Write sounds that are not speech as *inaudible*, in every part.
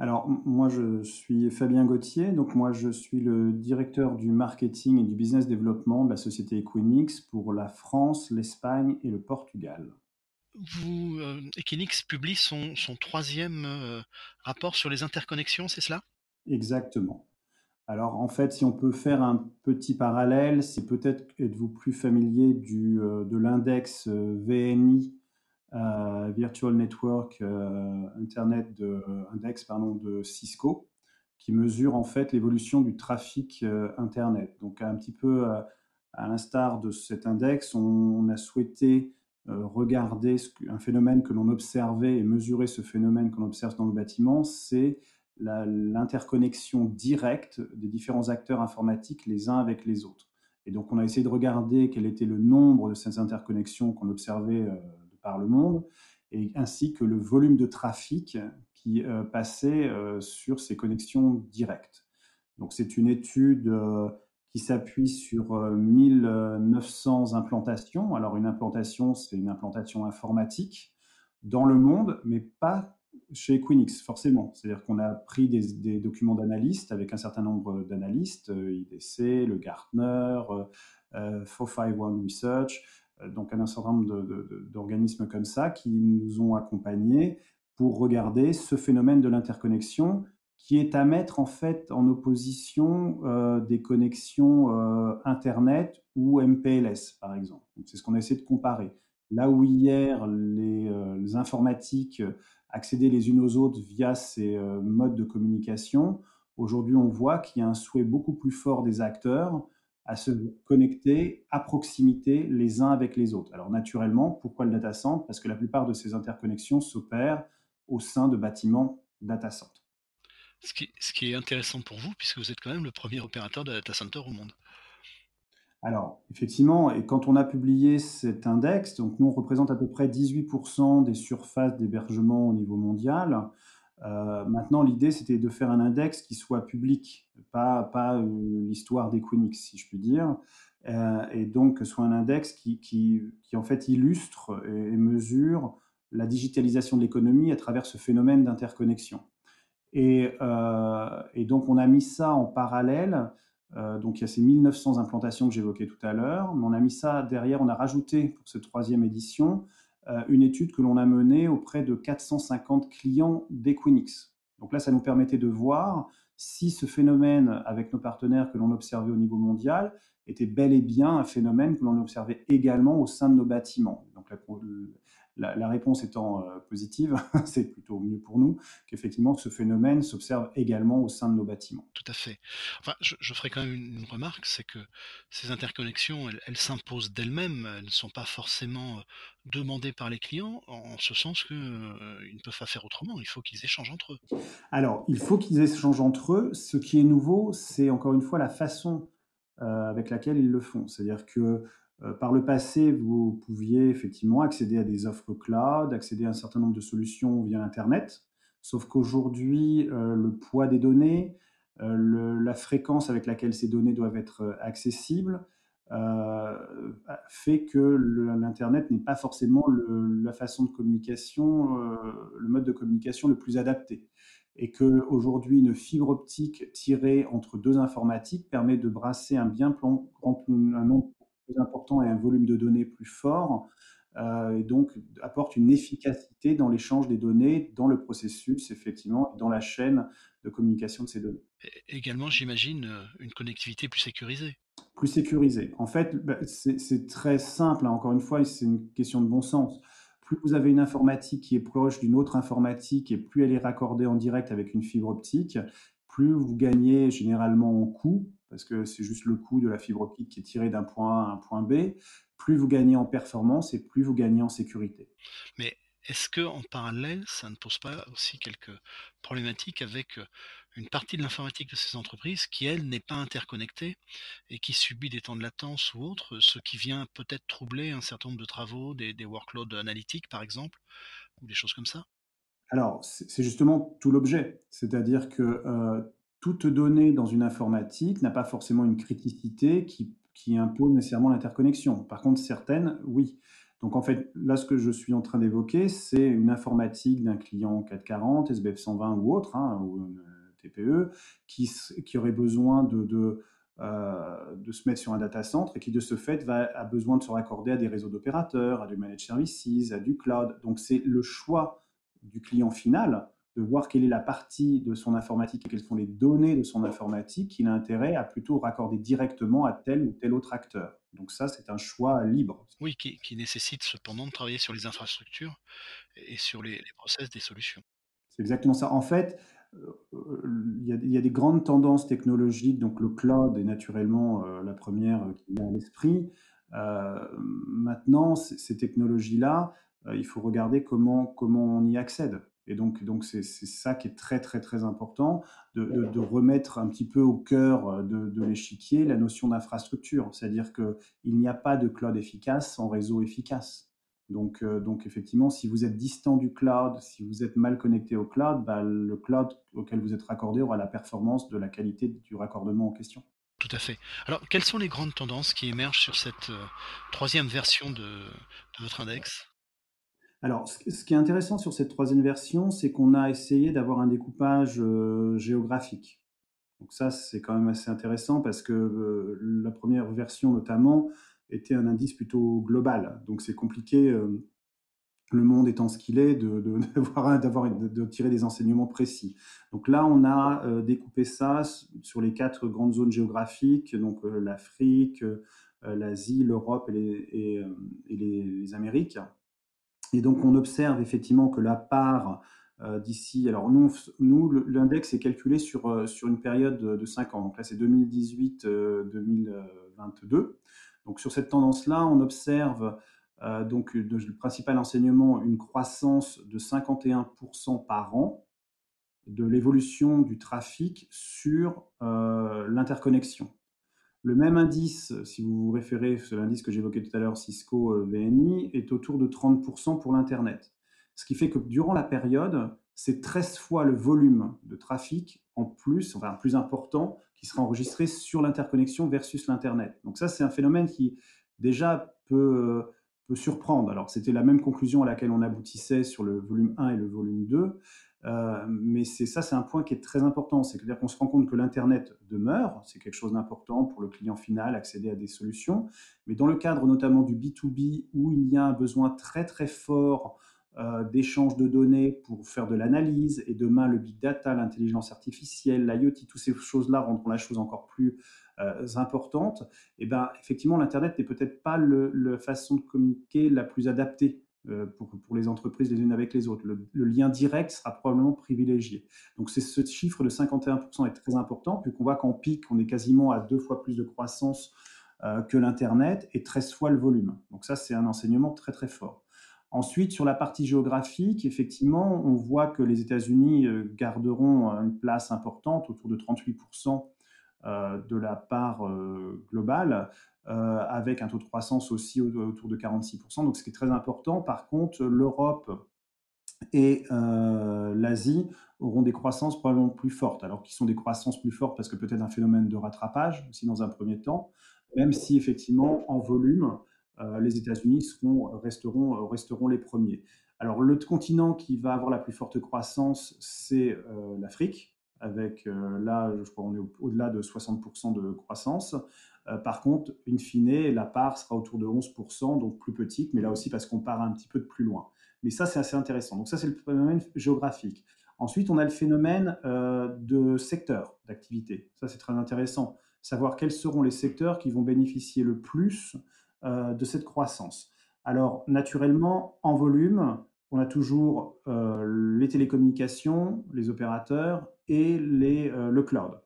Alors, moi, je suis Fabien Gauthier. Donc, moi, je suis le directeur du marketing et du business développement de la société Equinix pour la France, l'Espagne et le Portugal. Vous, euh, Equinix publie son, son troisième euh, rapport sur les interconnexions, c'est cela? Exactement. Alors, en fait, si on peut faire un petit parallèle, c'est peut-être êtes-vous plus familier du, euh, de l'index VNI Virtual Network euh, Internet de, Index pardon, de Cisco, qui mesure en fait l'évolution du trafic euh, Internet. Donc un petit peu à l'instar de cet index, on, a souhaité regarder un phénomène que l'on observait et mesurer ce phénomène qu'on observe dans le bâtiment, c'est l'interconnexion directe des différents acteurs informatiques les uns avec les autres. Et donc on a essayé de regarder quel était le nombre de ces interconnexions qu'on observait par le monde, et ainsi que le volume de trafic qui euh, passait euh, sur ces connexions directes. Donc c'est une étude euh, qui s'appuie sur 1900 implantations. Alors une implantation, c'est une implantation informatique dans le monde, mais pas chez Equinix, forcément. C'est-à-dire qu'on a pris des, des documents d'analystes avec un certain nombre d'analystes, IDC, le Gartner, euh, 451 Research, donc un certain nombre d'organismes comme ça qui nous ont accompagnés pour regarder ce phénomène de l'interconnexion qui est à mettre en fait en opposition euh, des connexions euh, Internet ou MPLS par exemple. C'est ce qu'on a essayé de comparer. Là où hier les, informatiques accédaient les unes aux autres via ces modes de communication, aujourd'hui on voit qu'il y a un souhait beaucoup plus fort des acteurs à se connecter à proximité les uns avec les autres. Alors naturellement, pourquoi le data center? Parce que la plupart de ces interconnexions s'opèrent au sein de bâtiments data center. Ce qui, ce qui, est intéressant pour vous, puisque vous êtes quand même le premier opérateur de data center au monde. Alors, effectivement, et quand on a publié cet index, donc nous, on représente à peu près 18% des surfaces d'hébergement au niveau mondial. Euh, maintenant, l'idée, c'était de faire un index qui soit public, pas, euh, l'histoire d'Equinix, si je puis dire, euh, et donc que soit un index qui, qui, qui en fait illustre et, mesure la digitalisation de l'économie à travers ce phénomène d'interconnexion. Et, et, donc, on a mis ça en parallèle. donc, il y a ces 1900 implantations que j'évoquais tout à l'heure, mais on a mis ça derrière, on a rajouté pour cette troisième édition une étude que l'on a menée auprès de 450 clients d'Equinix. Donc là, ça nous permettait de voir si ce phénomène avec nos partenaires que l'on observait au niveau mondial était bel et bien un phénomène que l'on observait également au sein de nos bâtiments. Donc la, réponse étant euh, positive, *laughs* c'est plutôt mieux pour nous qu'effectivement ce phénomène s'observe également au sein de nos bâtiments. Tout à fait. Enfin, je, ferai quand même une, remarque, c'est que ces interconnexions, elles, s'imposent d'elles-mêmes, elles ne sont pas forcément euh, demandées par les clients, en ce sens qu'ils euh, ne peuvent pas faire autrement, il faut qu'ils échangent entre eux. Alors, il faut qu'ils échangent entre eux. Ce qui est nouveau, c'est encore une fois la façon avec laquelle ils le font. C'est-à-dire que par le passé, vous pouviez effectivement accéder à des offres cloud, accéder à un certain nombre de solutions via Internet, sauf qu'aujourd'hui, euh, le poids des données, euh, la fréquence avec laquelle ces données doivent être accessibles, fait que l'Internet n'est pas forcément la façon de communication, le mode de communication le plus adapté. Et qu'aujourd'hui, une fibre optique tirée entre deux informatiques permet de brasser un bien grand un plus important et un volume de données plus fort, euh, et donc apporte une efficacité dans l'échange des données, dans le processus, effectivement, dans la chaîne de communication de ces données. également, j'imagine, euh, une connectivité plus sécurisée. Plus sécurisée. En fait, bah, c'est très simple, hein. encore une fois, c'est une question de bon sens. Plus vous avez une informatique qui est proche d'une autre informatique et plus elle est raccordée en direct avec une fibre optique, plus vous gagnez généralement en coût, parce que c'est juste le coût de la fibre optique qui est tiré d'un point A à un point B, plus vous gagnez en performance et plus vous gagnez en sécurité. Mais est-ce que en parallèle, ça ne pose pas aussi quelques problématiques avec euh, une partie de l'informatique de ces entreprises qui, elle, n'est pas interconnectée et qui subit des temps de latence ou autre, ce qui vient peut-être troubler un certain nombre de travaux, des, workloads analytiques par exemple, ou des choses comme ça? Alors, c'est justement tout l'objet. C'est-à-dire que euh, toute donnée dans une informatique n'a pas forcément une criticité qui, impose nécessairement l'interconnexion. Par contre, certaines, oui. Donc en fait, là, ce que je suis en train d'évoquer, c'est une informatique d'un client 440, SBF 120 ou autre, hein, ou TPE, qui, qui aurait besoin euh, de, se mettre sur un data center et qui, de ce fait, a besoin de se raccorder à des réseaux d'opérateurs, à du managed services, à du cloud. Donc c'est le choix du client final de voir quelle est la partie de son informatique et quelles sont les données de son informatique qu'il a intérêt à plutôt raccorder directement à tel ou tel autre acteur. Donc ça, c'est un choix libre. Oui, qui, nécessite cependant de travailler sur les infrastructures et sur les, process des solutions. C'est exactement ça. En fait, euh, il y, a, des grandes tendances technologiques, donc le cloud est naturellement euh, la première qui vient à l'esprit. Euh, maintenant, ces technologies-là, il faut regarder comment, comment on y accède. Et donc, donc c'est, ça qui est très, très, très important, de, remettre un petit peu au cœur euh, de, l'échiquier la notion d'infrastructure. C'est-à-dire qu'il n'y a pas de cloud efficace sans réseau efficace. Donc, euh, donc, effectivement, si vous êtes distant du cloud, si vous êtes mal connecté au cloud, bah, le cloud auquel vous êtes raccordé aura la performance de la qualité du raccordement en question. Tout à fait. Alors, quelles sont les grandes tendances qui émergent sur cette euh, troisième version de votre index? Alors, ce qui est intéressant sur cette troisième version, c'est qu'on a essayé d'avoir un découpage euh, géographique. Donc ça, c'est quand même assez intéressant parce que euh, la première version, notamment, était un indice plutôt global. Donc c'est compliqué, euh, le monde étant ce qu'il est, de, de, *laughs* de, tirer des enseignements précis. Donc là, on a découpé ça sur les quatre grandes zones géographiques, donc l'Afrique, l'Asie, l'Europe et, les Amériques. Et donc, on observe effectivement que la part euh, d'ici, alors nous, l'index est calculé sur, euh, sur une période de, 5 ans. Donc là, c'est 2018-2022. Euh, donc sur cette tendance-là, on observe donc le principal enseignement une croissance de 51% par an de l'évolution du trafic sur l'interconnexion. Le même indice, si vous vous référez à l'indice que j'évoquais tout à l'heure, Cisco euh, VNI, est autour de 30% pour l'Internet. Ce qui fait que durant la période, c'est 13 fois le volume de trafic en plus, enfin plus important, qui sera enregistré sur l'interconnexion versus l'Internet. Donc ça, c'est un phénomène qui déjà peut, euh, peut surprendre. Alors c'était la même conclusion à laquelle on aboutissait sur le volume 1 et le volume 2. Euh, mais c'est ça, c'est un point qui est très important. C'est-à-dire qu'on se rend compte que l'Internet demeure, c'est quelque chose d'important pour le client final, accéder à des solutions. Mais dans le cadre notamment du B2B, où il y a un besoin très très fort euh, d'échange de données pour faire de l'analyse, et demain le big data, l'intelligence artificielle, l'IoT, toutes ces choses-là rendront la chose encore plus euh, importante. Et ben effectivement, l'Internet n'est peut-être pas la façon de communiquer la plus adaptée pour, pour, les entreprises les unes avec les autres. Le, lien direct sera probablement privilégié. Donc c'est ce chiffre de 51% est très important, puisqu'on voit qu'en pic, on est quasiment à deux fois plus de croissance euh, que l'Internet et 13 fois le volume. Donc ça, c'est un enseignement très très fort. Ensuite, sur la partie géographique, effectivement, on voit que les États-Unis euh, garderont une place importante, autour de 38% de la part globale. Euh, avec un taux de croissance aussi autour de 46%. Donc, ce qui est très important. Par contre, l'Europe et euh, l'Asie auront des croissances probablement plus fortes, alors qu'ils sont des croissances plus fortes parce que peut-être un phénomène de rattrapage aussi dans un premier temps, même si effectivement en volume, euh, les États-Unis resteront, resteront les premiers. Alors le continent qui va avoir la plus forte croissance, c'est l'Afrique, avec là, je crois, on est au-delà de 60% de croissance. Euh, par contre, in fine, la part sera autour de 11%, donc plus petite, mais là aussi parce qu'on part un petit peu de plus loin. Mais ça, c'est assez intéressant. Donc ça, c'est le phénomène géographique. Ensuite, on a le phénomène euh, de secteur d'activité. Ça, c'est très intéressant. Savoir quels seront les secteurs qui vont bénéficier le plus euh, de cette croissance. Alors, naturellement, en volume, on a toujours les télécommunications, les opérateurs et les, le cloud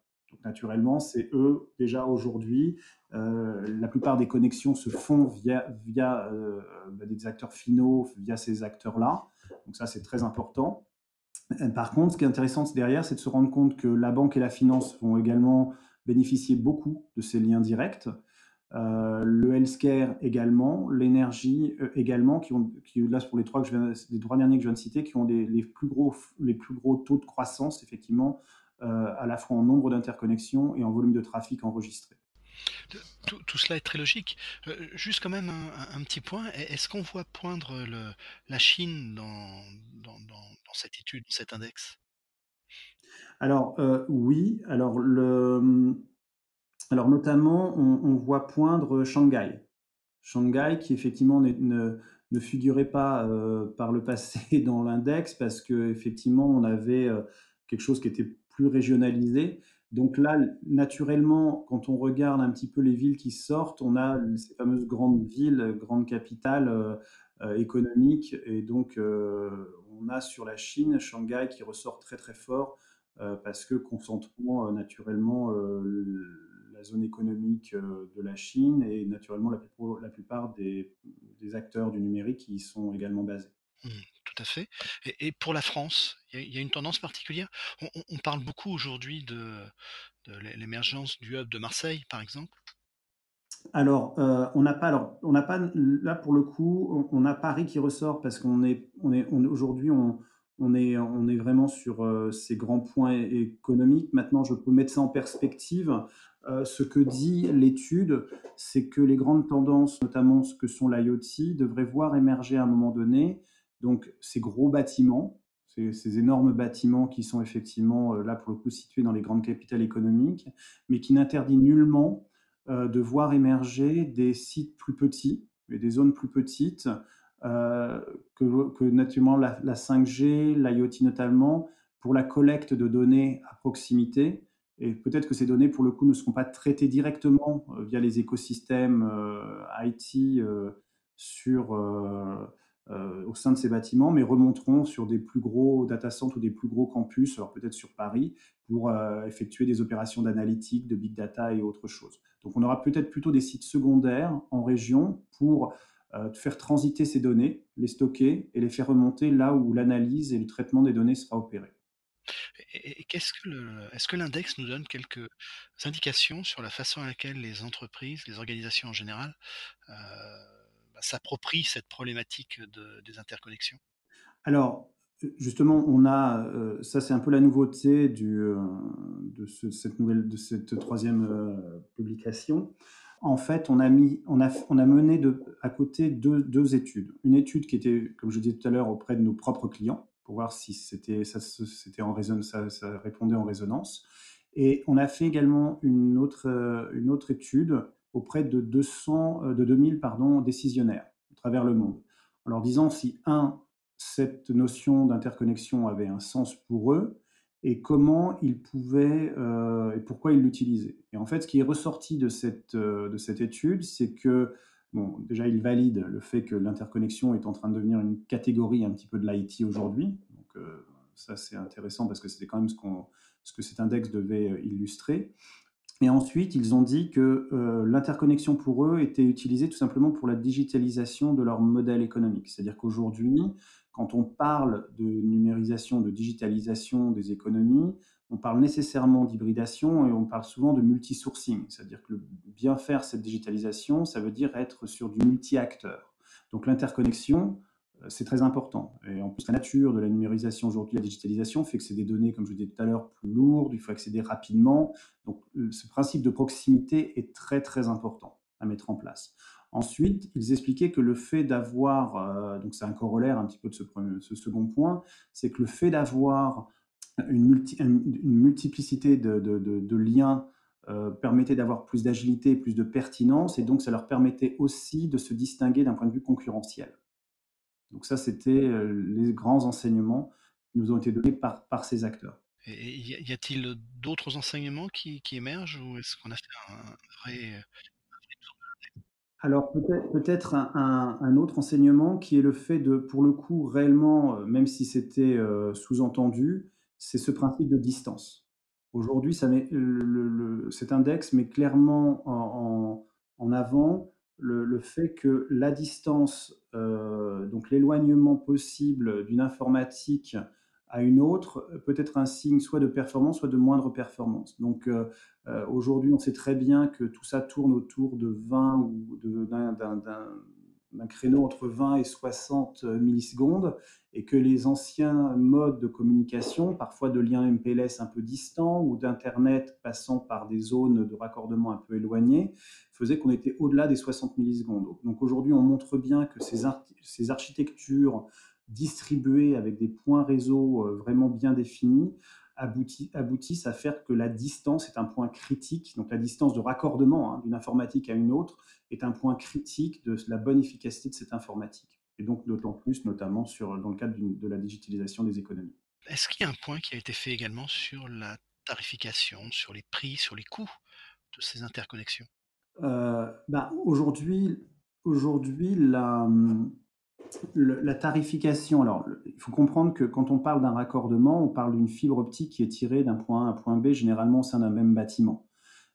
naturellement, c'est eux déjà aujourd'hui. Euh, la plupart des connexions se font via, via euh, bah, des acteurs finaux, via ces acteurs-là. Donc ça, c'est très important. Par contre, ce qui est intéressant derrière, c'est de se rendre compte que la banque et la finance vont également bénéficier beaucoup de ces liens directs. Euh, le healthcare également, l'énergie également, qui ont, qui, là pour les trois, que je viens, les trois derniers que je viens de citer, qui ont les, plus gros, les plus gros taux de croissance effectivement euh, à la fois en nombre d'interconnexions et en volume de trafic enregistré. Tout tout, cela est très logique. Euh, juste quand même un, petit point, est-ce qu'on voit poindre le, la Chine dans, dans, cette étude, dans cet index? Alors euh, oui, alors, le, alors notamment on, voit poindre Shanghai. Shanghai qui effectivement ne, ne figurait pas euh, par le passé *laughs* dans l'index parce qu'effectivement on avait quelque chose qui était plus régionalisé. Donc là, naturellement, quand on regarde un petit peu les villes qui sortent, on a ces fameuses grandes villes, grandes capitales euh, euh, économiques. Et donc, euh, on a sur la Chine, Shanghai qui ressort très très fort parce que concentrant naturellement la zone économique de la Chine et naturellement la, plupart des, acteurs du numérique y sont également basés. Mmh tout à fait. Et, pour la France, il y, a une tendance particulière? On, parle beaucoup aujourd'hui de, l'émergence du hub de Marseille, par exemple? Alors, euh, on n'a pas, alors, on n'a pas, là pour le coup, on, a Paris qui ressort parce qu'on est, on est, aujourd'hui, on, on, est, on est vraiment sur euh, ces grands points économiques. Maintenant, je peux mettre ça en perspective. Euh, ce que dit l'étude, c'est que les grandes tendances, notamment ce que sont l'IoT, devraient voir émerger à un moment donné donc ces gros bâtiments, ces, énormes bâtiments qui sont effectivement euh, là pour le coup situés dans les grandes capitales économiques, mais qui n'interdit nullement euh, de voir émerger des sites plus petits et des zones plus petites que, naturellement la, 5G, l'IoT notamment, pour la collecte de données à proximité. Et peut-être que ces données, pour le coup, ne seront pas traitées directement via les écosystèmes IT sur euh, au sein de ces bâtiments, mais remonteront sur des plus gros data centers ou des plus gros campus, alors peut-être sur Paris, pour euh, effectuer des opérations d'analytique, de big data et autres choses. Donc on aura peut-être plutôt des sites secondaires en région pour euh, faire transiter ces données, les stocker et les faire remonter là où l'analyse et le traitement des données sera opéré. Est-ce que l'index nous donne quelques indications sur la façon à laquelle les entreprises, les organisations en général, s'approprie cette problématique des interconnexions? Alors, justement, on a, euh, ça c'est un peu la nouveauté euh, de, cette troisième euh, publication. En fait, on a, mené à côté deux, deux, études. Une étude qui était, comme je disais tout à l'heure, auprès de nos propres clients, pour voir si c'était, ça, en ça, ça, répondait en résonance. Et on a fait également une autre, une autre étude auprès de, 200, euh, de 2000 pardon, décisionnaires à travers le monde, en leur disant si, un, cette notion d'interconnexion avait un sens pour eux et comment ils pouvaient euh, et pourquoi ils l'utilisaient. Et en fait, ce qui est ressorti de cette, euh, de cette étude, c'est que, déjà, ils valident le fait que l'interconnexion est en train de devenir une catégorie un petit peu de l'IT aujourd'hui. Donc, ça, c'est intéressant parce que c'était quand même ce, que cet index devait illustrer. Et ensuite, ils ont dit que euh, l'interconnexion pour eux était utilisée tout simplement pour la digitalisation de leur modèle économique. C'est-à-dire qu'aujourd'hui, quand on parle de numérisation, de digitalisation des économies, on parle nécessairement d'hybridation et on parle souvent de multi-sourcing. C'est-à-dire que bien faire cette digitalisation, ça veut dire être sur du multi-acteur. Donc l'interconnexion, c'est très important. Et en plus, la nature de la numérisation aujourd'hui, la digitalisation, fait que c'est des données, comme je disais tout à l'heure, plus lourdes, il faut accéder rapidement. Donc, euh, ce principe de proximité est très, très important à mettre en place. Ensuite, ils expliquaient que le fait d'avoir, euh, donc c'est un corollaire un petit peu de ce, ce second point, c'est que le fait d'avoir une, une, multiplicité de, de, liens euh, permettait d'avoir plus d'agilité, plus de pertinence, et donc ça leur permettait aussi de se distinguer d'un point de vue concurrentiel. Donc ça, c'était euh, les grands enseignements qui nous ont été donnés par, par ces acteurs. Et y a-t-il d'autres enseignements qui, qui, émergent ou est-ce qu'on a fait un vrai... Alors peut-être un, un, autre enseignement qui est le fait de, pour le coup, réellement, euh, même si c'était euh, sous-entendu, c'est ce principe de distance. Aujourd'hui, cet index met clairement en, avant le, fait que la distance, euh, donc l'éloignement possible d'une informatique à une autre, peut être un signe soit de performance, soit de moindre performance. Donc euh, euh, aujourd'hui, on sait très bien que tout ça tourne autour de 20 ou d'un créneau entre 20 et 60 millisecondes et que les anciens modes de communication, parfois de liens MPLS un peu distants ou d'Internet passant par des zones de raccordement un peu éloignées, faisaient qu'on était au-delà des 60 millisecondes. Donc aujourd'hui, on montre bien que ces, ces architectures distribuées avec des points réseau euh, vraiment bien définis aboutissent à faire que la distance est un point critique, donc la distance de raccordement hein, d'une informatique à une autre est un point critique de la bonne efficacité de cette informatique. Et donc d'autant plus, notamment sur, dans le cadre de la digitalisation des économies. Est-ce qu'il y a un point qui a été fait également sur la tarification, sur les prix, sur les coûts de ces interconnexions? Euh, bah, Aujourd'hui, aujourd'hui la, la tarification, alors il faut comprendre que quand on parle d'un raccordement, on parle d'une fibre optique qui est tirée d'un point A à un point B, généralement au sein d'un même bâtiment.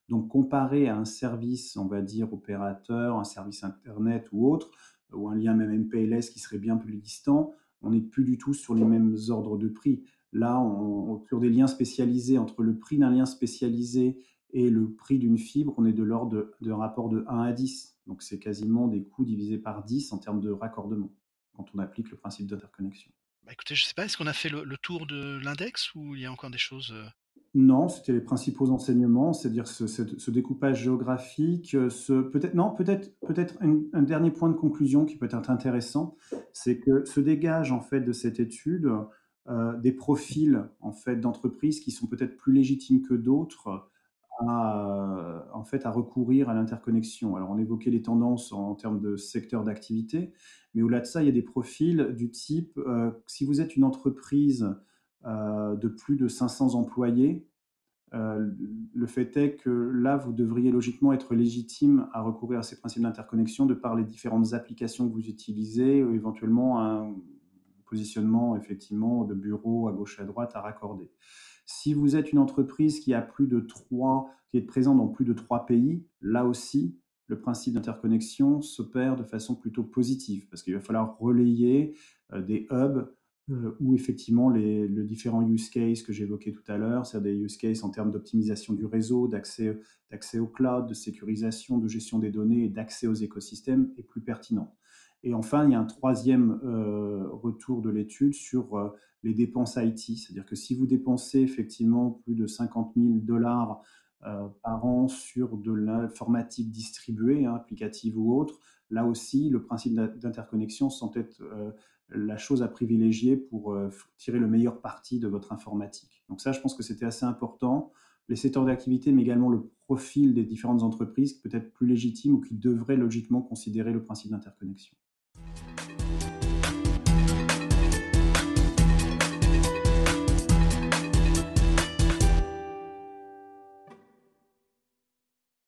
Donc comparé à un service, on va dire opérateur, un service Internet ou autre, ou un lien même MPLS qui serait bien plus distant, on n'est plus du tout sur les mêmes ordres de prix. Là, on, sur des liens spécialisés, entre le prix d'un lien spécialisé et le prix d'une fibre, on est de l'ordre d'un rapport de 1 à 10. Donc c'est quasiment des coûts divisés par 10 en termes de raccordement quand on applique le principe d'interconnexion. Bah écoutez, je ne sais pas, est-ce qu'on a fait le, tour de l'index ou il y a encore des choses euh? Non, c'était les principaux enseignements, c'est-à-dire ce, découpage géographique, ce, peut-être non, peut-être peut-être un, dernier point de conclusion qui peut être intéressant, c'est que se dégage en fait de cette étude euh, des profils en fait d'entreprises qui sont peut-être plus légitimes que d'autres à, en fait, à recourir à l'interconnexion. Alors, on évoquait les tendances en, termes de secteur d'activité, mais au-delà de ça, il y a des profils du type, euh, si vous êtes une entreprise euh, de plus de 500 employés, euh, le fait est que là, vous devriez logiquement être légitime à recourir à ces principes d'interconnexion de par les différentes applications que vous utilisez, éventuellement un positionnement effectivement de bureau à gauche et à droite à raccorder. Si vous êtes une entreprise qui a plus de trois, qui est présente dans plus de trois pays, là aussi, le principe d'interconnexion s'opère de façon plutôt positive parce qu'il va falloir relayer euh, des hubs euh, où effectivement les, différents use cases que j'évoquais tout à l'heure, c'est-à-dire des use cases en termes d'optimisation du réseau, d'accès, d'accès au cloud, de sécurisation, de gestion des données et d'accès aux écosystèmes est plus pertinent. Et enfin, il y a un troisième euh, retour de l'étude sur euh, les dépenses IT, c'est-à-dire que si vous dépensez effectivement plus de 50 000 dollars euh, par an sur de l'informatique distribuée, hein, applicative ou autre, là aussi, le principe d'interconnexion semble être la chose à privilégier pour tirer le meilleur parti de votre informatique. Donc ça, je pense que c'était assez important. Les secteurs d'activité, mais également le profil des différentes entreprises, peut-être plus légitimes ou qui devraient logiquement considérer le principe d'interconnexion.